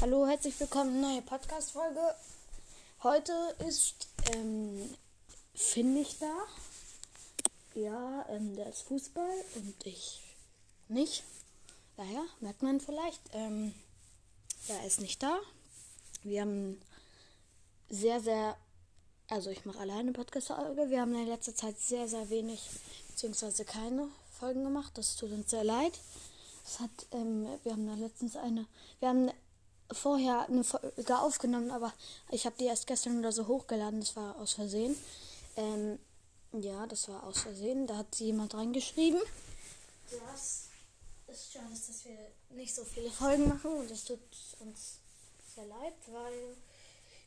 Hallo, herzlich willkommen, neue Podcast-Folge. Heute ist ähm, Finn nicht da. Ja, ähm, der ist Fußball und ich nicht. Daher merkt man vielleicht. Ähm, er ist nicht da. Wir haben sehr, sehr, also ich mache alleine Podcast-Folge. Wir haben in letzter Zeit sehr, sehr wenig, beziehungsweise keine Folgen gemacht. Das tut uns sehr leid. Es hat, ähm, wir haben da letztens eine, wir haben vorher eine Folge aufgenommen, aber ich habe die erst gestern oder so hochgeladen. Das war aus Versehen. Ähm, ja, das war aus Versehen. Da hat jemand reingeschrieben. Das ist schade, dass wir nicht so viele Folgen machen und das tut uns sehr leid, weil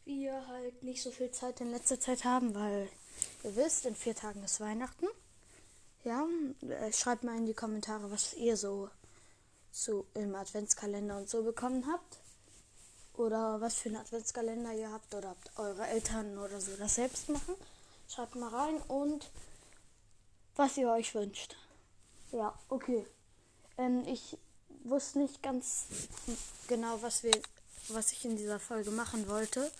wir halt nicht so viel Zeit in letzter Zeit haben, weil ihr wisst, in vier Tagen ist Weihnachten. Ja, äh, schreibt mal in die Kommentare, was ihr so zu im Adventskalender und so bekommen habt. Oder was für einen Adventskalender ihr habt oder habt eure Eltern oder so das selbst machen. Schreibt mal rein und was ihr euch wünscht. Ja, okay. Ähm, ich wusste nicht ganz genau, was wir, was ich in dieser Folge machen wollte.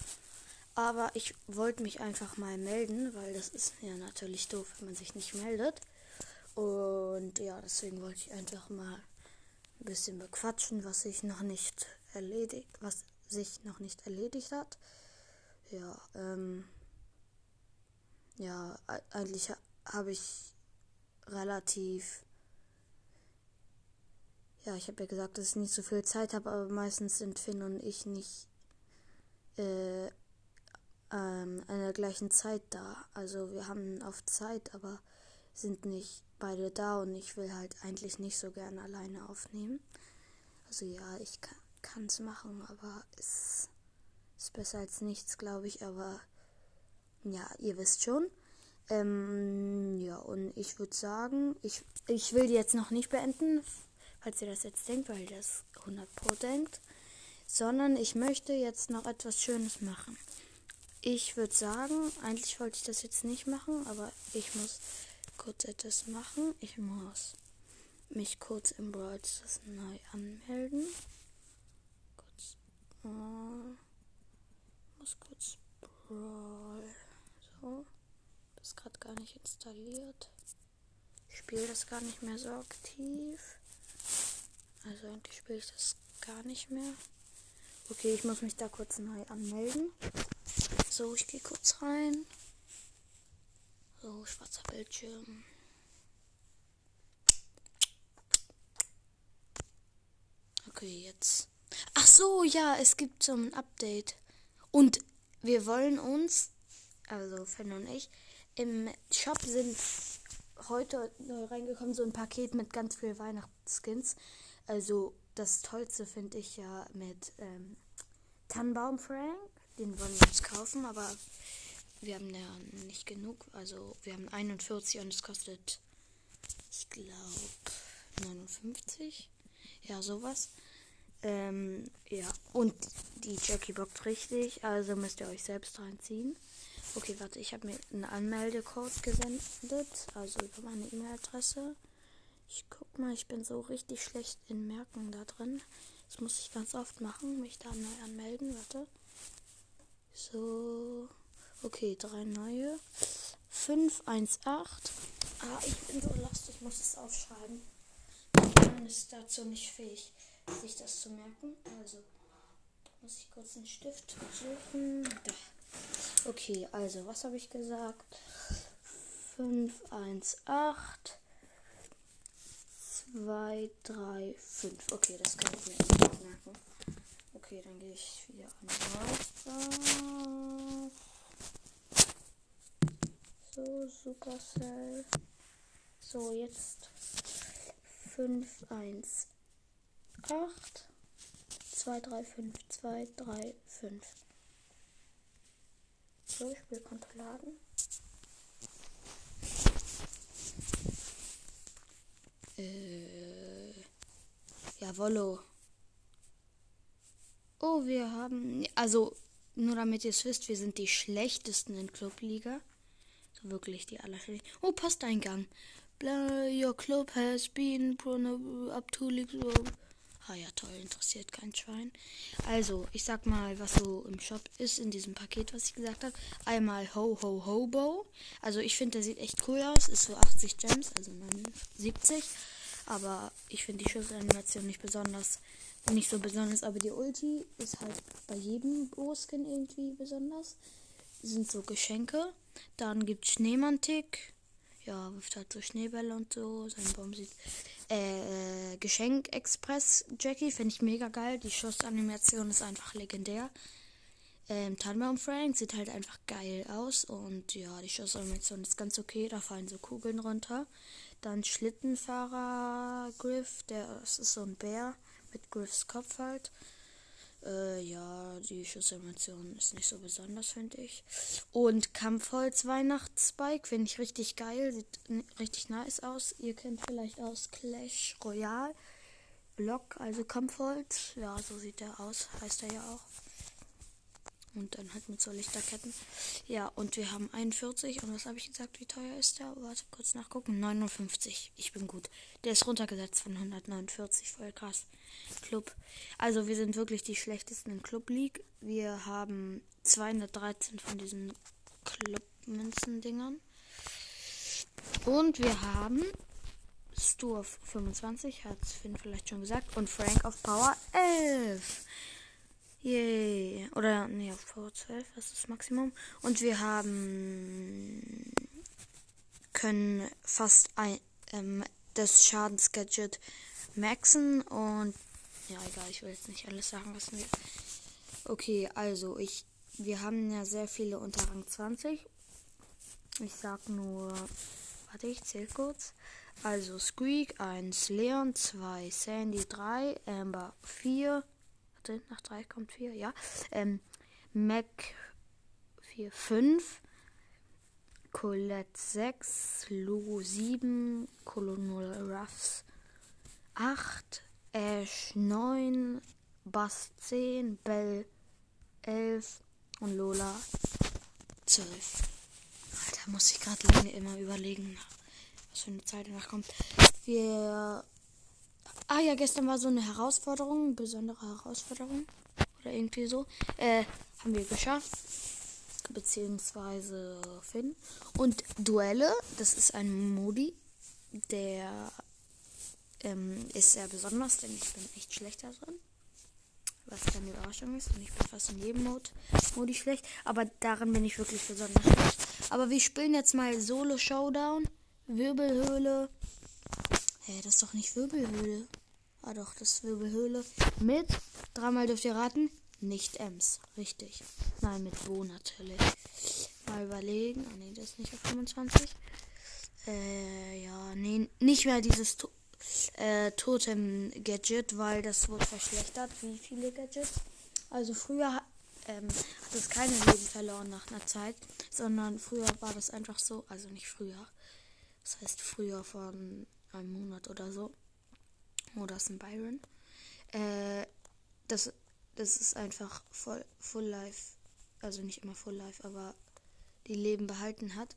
Aber ich wollte mich einfach mal melden, weil das ist ja natürlich doof, wenn man sich nicht meldet. Und ja, deswegen wollte ich einfach mal ein bisschen bequatschen, was sich noch nicht erledigt, was sich noch nicht erledigt hat. Ja, ähm, ja, eigentlich habe ich relativ, ja, ich habe ja gesagt, dass ich nicht so viel Zeit habe, aber meistens sind Finn und ich nicht äh, ähm, an der gleichen Zeit da. Also wir haben auf Zeit, aber sind nicht beide da und ich will halt eigentlich nicht so gerne alleine aufnehmen. Also ja, ich kann es machen, aber es ist besser als nichts, glaube ich. Aber ja, ihr wisst schon. Ähm, ja, und ich würde sagen, ich, ich will die jetzt noch nicht beenden, falls ihr das jetzt denkt, weil ihr das 100 Pro denkt, sondern ich möchte jetzt noch etwas Schönes machen. Ich würde sagen, eigentlich wollte ich das jetzt nicht machen, aber ich muss kurz etwas machen. Ich muss mich kurz im Brawl neu anmelden. Äh, muss kurz Brawl. So. Ist gerade gar nicht installiert. Ich spiele das gar nicht mehr so aktiv. Also eigentlich spiele ich das gar nicht mehr. Okay, ich muss mich da kurz neu anmelden. So, ich gehe kurz rein. So, schwarzer Bildschirm. Okay, jetzt. Ach so, ja, es gibt so ein Update. Und wir wollen uns, also Fan und ich, im Shop sind heute neu reingekommen so ein Paket mit ganz viel Weihnachtsskins. Also das Tollste finde ich ja mit ähm, Tannenbaum Frank. Den wollen wir uns kaufen, aber wir haben ja nicht genug. Also wir haben 41 und es kostet, ich glaube, 59. Ja, sowas. Ähm, ja, und die Jackie bockt richtig, also müsst ihr euch selbst reinziehen. Okay, warte, ich habe mir einen Anmeldecode gesendet, also über meine E-Mail-Adresse. Ich guck mal, ich bin so richtig schlecht in Merken da drin. Das muss ich ganz oft machen, mich da neu anmelden, warte. So. Okay, drei neue. 518. Ah, ich bin so lost, ich muss es aufschreiben. Mein ist dazu nicht fähig, sich das zu merken. Also muss ich kurz einen Stift suchen. Da. Okay, also was habe ich gesagt? 518 2 3 5. Okay, das kann ich mir nicht merken. Okay, dann gehe ich wieder an weiter. So, Supercell. So, jetzt 5, 1, 8, 2, 3, 5, 2, 3, 5. So, Spielkonto laden. Äh, jawollo. Oh, wir haben, also, nur damit ihr es wisst, wir sind die schlechtesten in Clubliga wirklich die allerschlechtesten. Oh, Posteingang. Your club has been up to Ah ja, toll, interessiert kein Schwein. Also, ich sag mal, was so im Shop ist in diesem Paket, was ich gesagt habe. Einmal Ho Ho Hobo. Also, ich finde, der sieht echt cool aus. Ist so 80 Gems, also 79. Aber ich finde die Schussanimation nicht besonders, nicht so besonders. Aber die Ulti ist halt bei jedem Bo-Skin irgendwie besonders. Sind so Geschenke. Dann gibt Schneemantik. Ja, wirft halt so Schneebälle und so. Sein Baum sieht äh, Geschenk Express Jackie finde ich mega geil. Die Schussanimation ist einfach legendär. Ähm, Tannenbaum Frank sieht halt einfach geil aus und ja, die Schussanimation ist ganz okay. Da fallen so Kugeln runter. Dann Schlittenfahrer Griff, der das ist so ein Bär mit Griffs Kopf halt. Äh, ja, die Schussanimation ist nicht so besonders, finde ich. Und Kampfholz Weihnachtsspike finde ich richtig geil. Sieht richtig nice aus. Ihr kennt vielleicht aus Clash Royale. Block, also Kampfholz. Ja, so sieht der aus. Heißt er ja auch. Und dann halt mit so Lichterketten. Ja, und wir haben 41. Und was habe ich gesagt? Wie teuer ist der? Warte, kurz nachgucken. 59. Ich bin gut. Der ist runtergesetzt von 149. Voll krass. Club. Also wir sind wirklich die schlechtesten im Club League. Wir haben 213 von diesen Club-Münzen-Dingern. Und wir haben Stu auf 25, hat Finn vielleicht schon gesagt. Und Frank auf Power 11. Yay. Oder, nee, auf Power 12, was ist das Maximum? Und wir haben. können fast ein, ähm, das Schadensgadget maxen und. Ja, egal, ich will jetzt nicht alles sagen, was wir. Okay, also, ich. Wir haben ja sehr viele unter Rang 20. Ich sag nur. Warte, ich zähl kurz. Also Squeak 1, Leon 2, Sandy 3, Amber 4, Warte, nach 3 kommt 4, ja. Ähm, Mac 4, 5. Colette 6. Lu 7. Colonel Ruffs 8. Ash 9. Bass 10. Bell 11. Und Lola 12. Alter, muss ich gerade lange immer überlegen, was für eine Zeit danach kommt. Wir Ah ja, gestern war so eine Herausforderung, eine besondere Herausforderung. Oder irgendwie so. Äh, haben wir geschafft. Beziehungsweise Finn. Und Duelle, das ist ein Modi, der ähm, ist sehr besonders, denn ich bin echt schlechter drin. Was keine Überraschung ist. Und ich bin fast in jedem Mod Modi schlecht. Aber darin bin ich wirklich besonders schlecht. Aber wir spielen jetzt mal Solo Showdown. Wirbelhöhle. Hä, hey, das ist doch nicht Wirbelhöhle. Ah doch, das ist Wirbelhöhle. Mit, dreimal dürft ihr raten, nicht Ems. Richtig. Nein, mit Bo natürlich. Mal überlegen. Ah nee, das ist nicht auf 25. Äh, ja, nee, nicht mehr dieses to äh, Totem-Gadget, weil das wurde verschlechtert. Wie viele Gadgets? Also früher ähm, hat es keine Leben verloren nach einer Zeit, sondern früher war das einfach so, also nicht früher. Das heißt früher von einem Monat oder so oder ist ein Byron. Äh, das, das ist einfach voll, Full Life. Also nicht immer Full Life, aber die Leben behalten hat.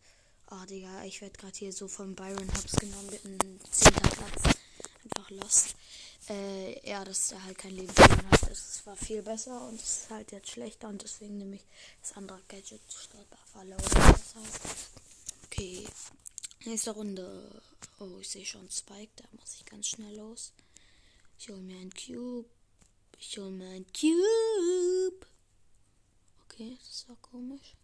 Oh, Digga, ich werde gerade hier so von Byron Hobbs genommen mit einem 10. Platz. Einfach lost. Äh, ja, dass er halt kein Leben verloren hat. Es war viel besser und es ist halt jetzt schlechter und deswegen nehme ich das andere Gadget statt Falle oder heißt. Okay. Nächste Runde. Oh, ich sehe schon Spike, da muss ich ganz schnell los. Ich hole mir ein Cube. Ich hole mir ein Cube. Okay, das war komisch.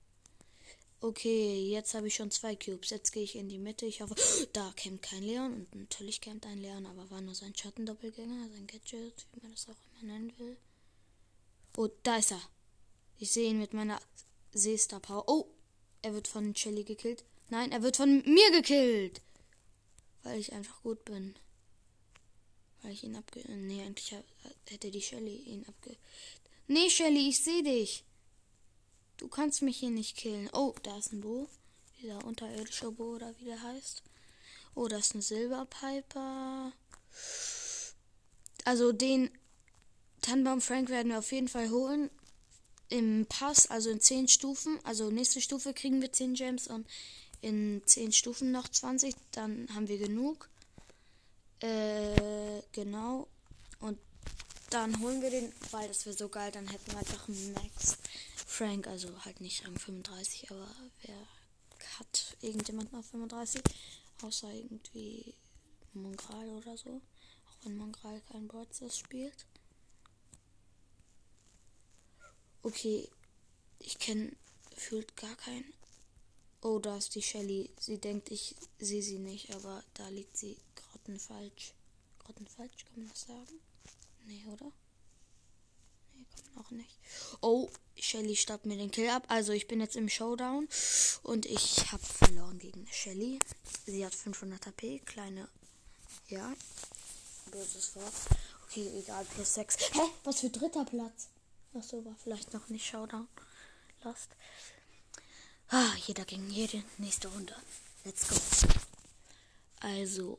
Okay, jetzt habe ich schon zwei Cubes. Jetzt gehe ich in die Mitte. Ich hoffe, da campt kein Leon. Und natürlich campt ein Leon, aber war nur sein Schattendoppelgänger, sein Gadget, wie man das auch immer nennen will. Oh, da ist er. Ich sehe ihn mit meiner Seestar Power. Oh, er wird von Shelly gekillt. Nein, er wird von mir gekillt. Weil ich einfach gut bin. Weil ich ihn abge... Nee, eigentlich hätte die Shelly ihn abge... Nee, Shelly, ich sehe dich. Du kannst mich hier nicht killen. Oh, da ist ein Bo. Dieser unterirdische Bo oder wie der heißt. Oh, da ist ein Silberpiper. Also den Tannenbaum Frank werden wir auf jeden Fall holen. Im Pass, also in 10 Stufen. Also nächste Stufe kriegen wir 10 Gems und in 10 Stufen noch 20. Dann haben wir genug. Äh, genau. Und dann holen wir den, weil das wäre so geil, dann hätten wir einfach Max Frank, also halt nicht Rang 35, aber wer hat irgendjemand noch 35? Außer irgendwie Mongral oder so. Auch wenn Mongral kein Broadcast spielt. Okay, ich kenne fühlt gar keinen. Oh, da ist die Shelly. Sie denkt, ich sehe sie nicht, aber da liegt sie grottenfalsch. Grottenfalsch, kann man das sagen? Nee, oder? Nee, kann man auch nicht. Oh, Shelly staubt mir den Kill ab. Also ich bin jetzt im Showdown und ich habe verloren gegen Shelly. Sie hat 500 HP, kleine, ja, böses Wort. Okay, egal, plus 6. Hä? Was für dritter Platz? Ach so, war vielleicht noch nicht Showdown. Lost. Ah, jeder gegen jede. Nächste Runde. Let's go. Also.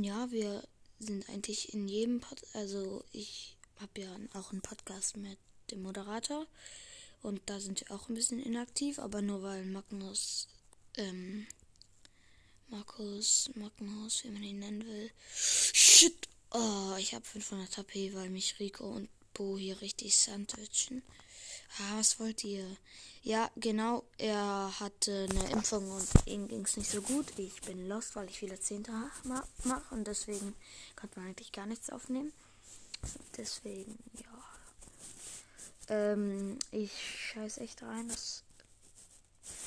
Ja, wir sind eigentlich in jedem Pod. Also, ich habe ja auch einen Podcast mit dem Moderator. Und da sind wir auch ein bisschen inaktiv. Aber nur weil Magnus. Ähm. Markus, Magnus, wie man ihn nennen will. Shit! Oh, ich habe 500 HP, weil mich Rico und Bo hier richtig sandwichen. Ah, was wollt ihr? Ja, genau, er hatte eine Impfung und ihm ging es nicht so gut. Ich bin lost, weil ich viele Zehnte mache und deswegen konnte man eigentlich gar nichts aufnehmen. Deswegen, ja. Ähm, ich scheiß echt rein. Das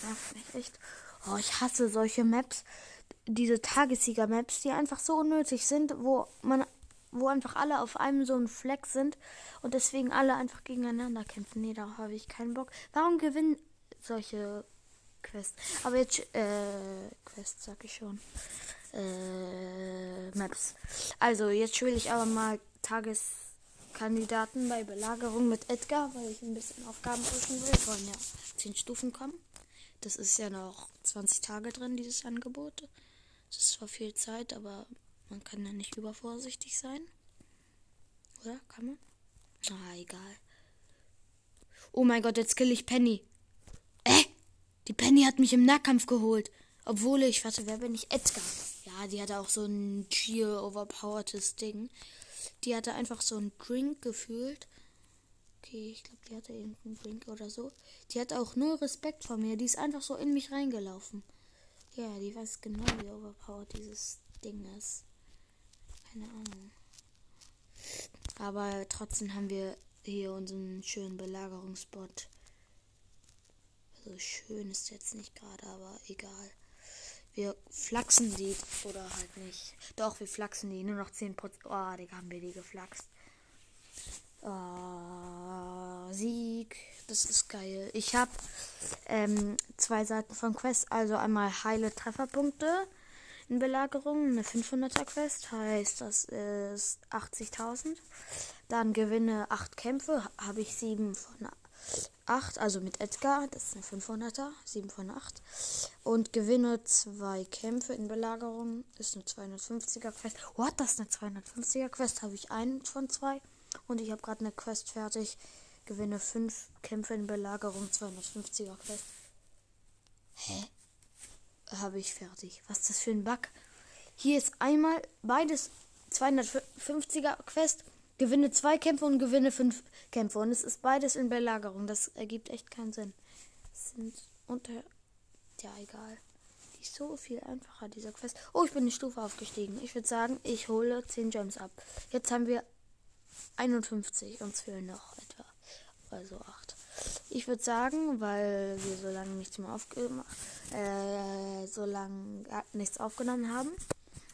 nervt mich echt. Oh, ich hasse solche Maps. Diese Tagessieger-Maps, die einfach so unnötig sind, wo man wo einfach alle auf einem so ein Fleck sind und deswegen alle einfach gegeneinander kämpfen. Nee, da habe ich keinen Bock. Warum gewinnen solche Quests? Aber jetzt, äh, Quests sag ich schon. Äh, Maps. Also, jetzt spiele ich aber mal Tageskandidaten bei Belagerung mit Edgar, weil ich ein bisschen Aufgaben pushen will. Wollen ja 10 Stufen kommen. Das ist ja noch 20 Tage drin, dieses Angebot. Das ist zwar viel Zeit, aber man kann ja nicht übervorsichtig sein. Oder? Kann man? Ah, egal. Oh mein Gott, jetzt kill ich Penny. Äh? Die Penny hat mich im Nahkampf geholt. Obwohl ich, warte, wer bin ich? Edgar. Ja, die hatte auch so ein sheer overpowertes Ding. Die hatte einfach so einen Drink gefühlt. Okay, ich glaube, die hatte irgendeinen Drink oder so. Die hat auch nur Respekt vor mir. Die ist einfach so in mich reingelaufen. Ja, die weiß genau, wie overpowered dieses Ding ist. Keine Ahnung. Aber trotzdem haben wir hier unseren schönen Belagerungsspot. Also schön ist jetzt nicht gerade, aber egal. Wir flachsen die oder halt nicht. Doch, wir flachsen die. Nur noch 10%. Oh, Digga, haben wir die geflaxt. Oh, Sieg. Das ist geil. Ich habe ähm, zwei Seiten von Quest. Also einmal heile Trefferpunkte Belagerung. Eine 500er Quest heißt, das ist 80.000. Dann gewinne 8 Kämpfe, habe ich 7 von 8, also mit Edgar, das ist eine 500er, 7 von 8. Und gewinne 2 Kämpfe in Belagerung, ist eine 250er Quest. What, das ist eine 250er Quest, habe ich einen von 2. Und ich habe gerade eine Quest fertig, gewinne 5 Kämpfe in Belagerung, 250er Quest. Hä? Habe ich fertig. Was ist das für ein Bug? Hier ist einmal beides 250er Quest. Gewinne zwei Kämpfe und gewinne fünf Kämpfe. Und es ist beides in Belagerung. Das ergibt echt keinen Sinn. Es sind unter. Ja, egal. Die ist so viel einfacher, dieser Quest. Oh, ich bin eine Stufe aufgestiegen. Ich würde sagen, ich hole 10 Gems ab. Jetzt haben wir 51. Uns fehlen noch etwa. Also 8. Ich würde sagen, weil wir so lange nichts mehr aufgemacht, äh, so lange nichts aufgenommen haben,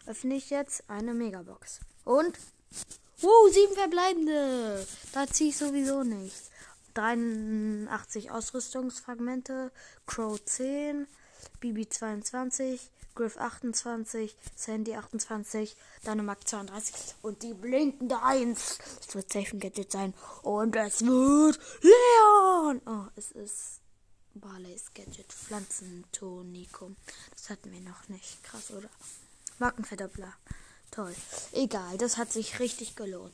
öffne ich jetzt eine Megabox. Und, uh, sieben verbleibende. Da ziehe ich sowieso nichts. 83 Ausrüstungsfragmente, Crow 10, BB 22, Griff 28, Sandy 28, Dynamax 32 und die blinkende 1. Es wird safe ein Gadget sein. Und es wird Leon. Oh, es ist Barleys Gadget. Pflanzentonikum. Das hatten wir noch nicht. Krass, oder? Markenverdoppler. Toll. Egal, das hat sich richtig gelohnt.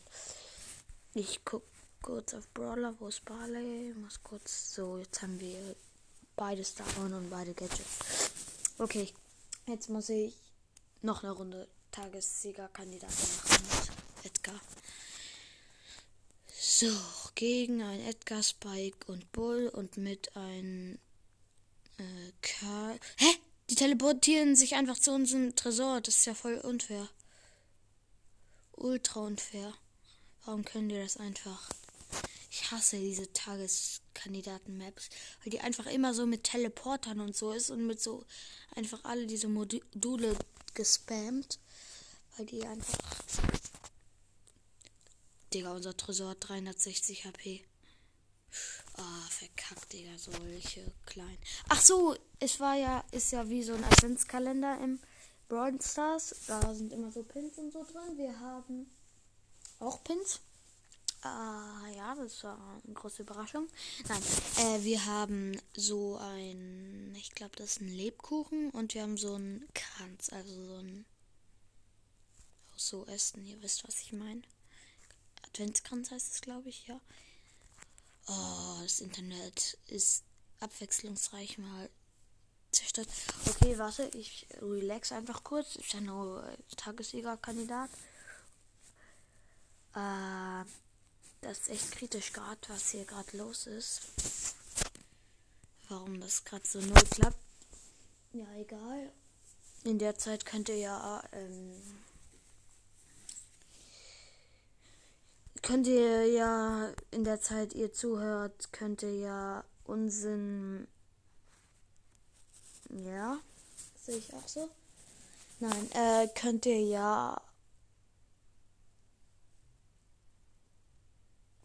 Ich guck kurz auf Brawler. Wo ist Barley? Muss kurz. So, jetzt haben wir beide Starborn und beide Gadgets. Okay, Jetzt muss ich noch eine Runde Tagessiegerkandidaten machen. So, gegen ein Edgar, Spike und Bull und mit ein äh, Karl. Hä? Die teleportieren sich einfach zu unserem Tresor. Das ist ja voll unfair. Ultra unfair. Warum können die das einfach? Ich hasse diese Tageskandidaten-Maps, weil die einfach immer so mit Teleportern und so ist und mit so einfach alle diese Module gespammt. Weil die einfach. Digga, unser Tresor hat 360 HP. Ah, verkackt, Digga, solche kleinen. Ach so, es war ja, ist ja wie so ein Adventskalender im Brawl Stars. Da sind immer so Pins und so drin. Wir haben auch Pins. Ah, ja, das war eine große Überraschung. Nein, äh, wir haben so ein, ich glaube, das ist ein Lebkuchen und wir haben so einen Kranz, also so ein, so Essen, ihr wisst, was ich meine. Adventskranz heißt es, glaube ich, ja. Oh, das Internet ist abwechslungsreich mal zerstört. Okay, warte, ich relax einfach kurz. Ist ja nur Tagessiegerkandidat. Äh, das ist echt kritisch gerade, was hier gerade los ist. Warum das gerade so null klappt. Ja, egal. In der Zeit könnte ja, ähm, könnt ihr ja, in der Zeit ihr zuhört, könnt ihr ja unseren, ja, sehe ich auch so. Nein, äh, könnt ihr ja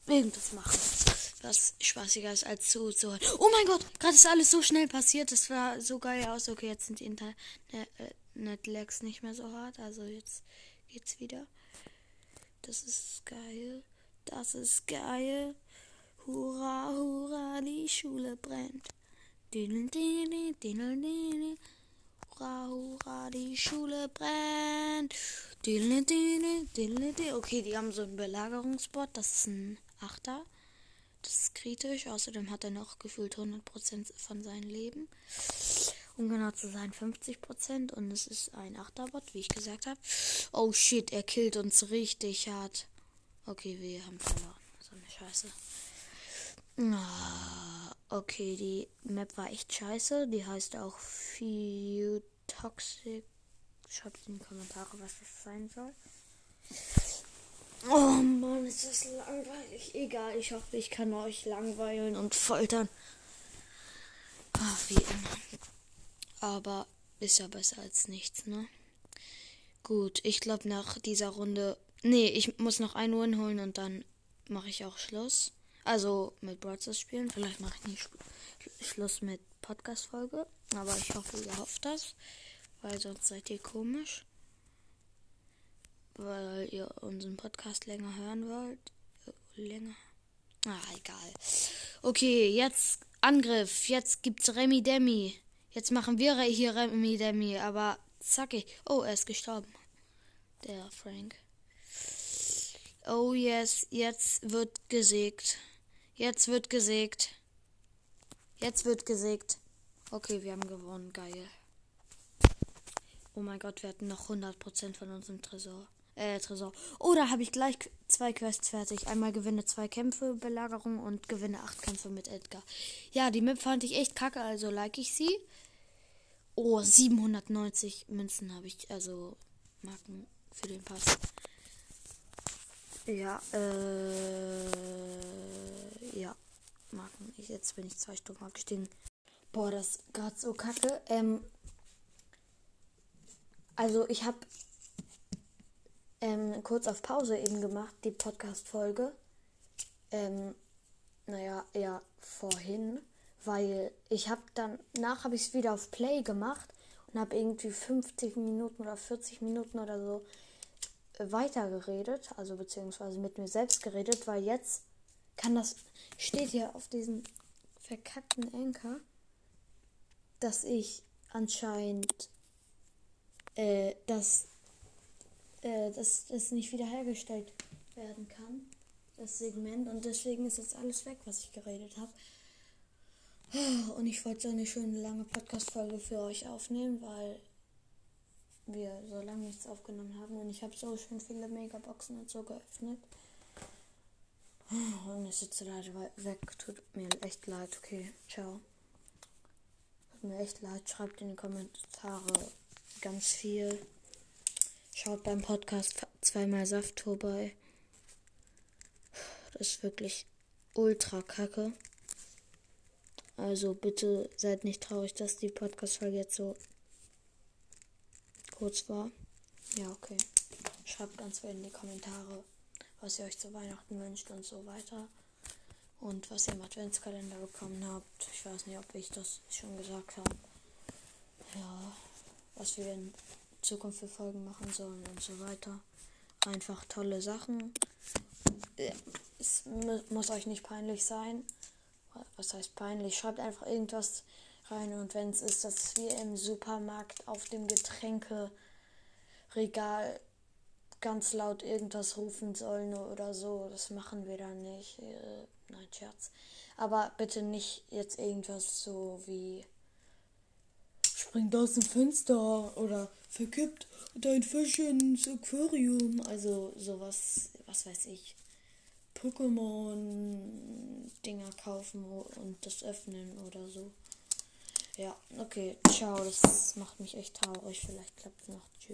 irgendwas machen, was spaßiger ist als zuzuhören. Oh mein Gott, gerade ist alles so schnell passiert. Das war so geil aus. Okay, jetzt sind die Internet-Lags nicht mehr so hart. Also jetzt geht's wieder. Das ist geil. Das ist geil. Hurra, hurra, die Schule brennt. Hurra, hurra, die Schule brennt. Okay, die haben so einen Belagerungsbot. Das ist ein Achter. Das ist kritisch. Außerdem hat er noch gefühlt 100% von seinem Leben. Um genau zu sein, 50%. Und es ist ein Achterbot, wie ich gesagt habe. Oh shit, er killt uns richtig hart. Okay, wir haben verloren. So eine Scheiße. Ah, okay, die Map war echt scheiße. Die heißt auch Few Toxic. Schreibt in die Kommentare, was das sein soll. Oh Mann, ist das langweilig. Egal, ich hoffe, ich kann euch langweilen und foltern. Ach, wie immer. Aber ist ja besser als nichts, ne? Gut, ich glaube nach dieser Runde. Nee, ich muss noch ein Win holen und dann mache ich auch Schluss. Also mit Broadcast spielen. Vielleicht mache ich nicht Schluss mit Podcast-Folge. Aber ich hoffe, ihr hofft das. Weil sonst seid ihr komisch weil ihr unseren Podcast länger hören wollt. Länger. Ah, egal. Okay, jetzt Angriff. Jetzt gibt's Remi Demi. Jetzt machen wir hier Remi Demi, aber zacke. Oh, er ist gestorben. Der Frank. Oh yes, jetzt wird gesägt. Jetzt wird gesägt. Jetzt wird gesägt. Okay, wir haben gewonnen. Geil. Oh mein Gott, wir hatten noch 100% von unserem Tresor äh, Tresor. Oder habe ich gleich zwei Quests fertig. Einmal gewinne zwei Kämpfe, Belagerung und gewinne acht Kämpfe mit Edgar. Ja, die Map fand ich echt kacke, also like ich sie. Oh, 790 Münzen habe ich, also Marken für den Pass. Ja, äh, ja, Marken. Ich, jetzt bin ich zwei Stunden abgestiegen. Boah, das ist gerade so kacke. Ähm, also ich habe ähm, kurz auf Pause eben gemacht, die Podcast-Folge. Ähm, naja, ja, vorhin, weil ich habe dann, nach habe ich es wieder auf Play gemacht und habe irgendwie 50 Minuten oder 40 Minuten oder so weitergeredet, also beziehungsweise mit mir selbst geredet, weil jetzt kann das, steht hier auf diesem verkackten Anker, dass ich anscheinend, äh, dass äh, dass das nicht wiederhergestellt werden kann, das Segment. Und deswegen ist jetzt alles weg, was ich geredet habe. Und ich wollte so eine schöne lange Podcast-Folge für euch aufnehmen, weil wir so lange nichts aufgenommen haben. Und ich habe so schön viele Megaboxen und so geöffnet. Und ich sitze leider weg. Tut mir echt leid. Okay, ciao. Tut mir echt leid. Schreibt in die Kommentare ganz viel. Schaut beim Podcast zweimal Saft vorbei. Das ist wirklich ultra kacke. Also bitte seid nicht traurig, dass die Podcast-Folge jetzt so kurz war. Ja, okay. Schreibt ganz viel in die Kommentare, was ihr euch zu Weihnachten wünscht und so weiter. Und was ihr im Adventskalender bekommen habt. Ich weiß nicht, ob ich das schon gesagt habe. Ja, was wir in Zukunft für Folgen machen sollen und so weiter. Einfach tolle Sachen. Es muss euch nicht peinlich sein. Was heißt peinlich? Schreibt einfach irgendwas rein und wenn es ist, dass wir im Supermarkt auf dem Getränkeregal ganz laut irgendwas rufen sollen oder so, das machen wir dann nicht. Äh, nein, Scherz. Aber bitte nicht jetzt irgendwas so wie springt aus dem Fenster oder verkippt dein Fisch ins Aquarium. Also sowas, was weiß ich. Pokémon-Dinger kaufen und das öffnen oder so. Ja, okay, ciao. Das macht mich echt traurig. Vielleicht klappt es noch. Tschüss.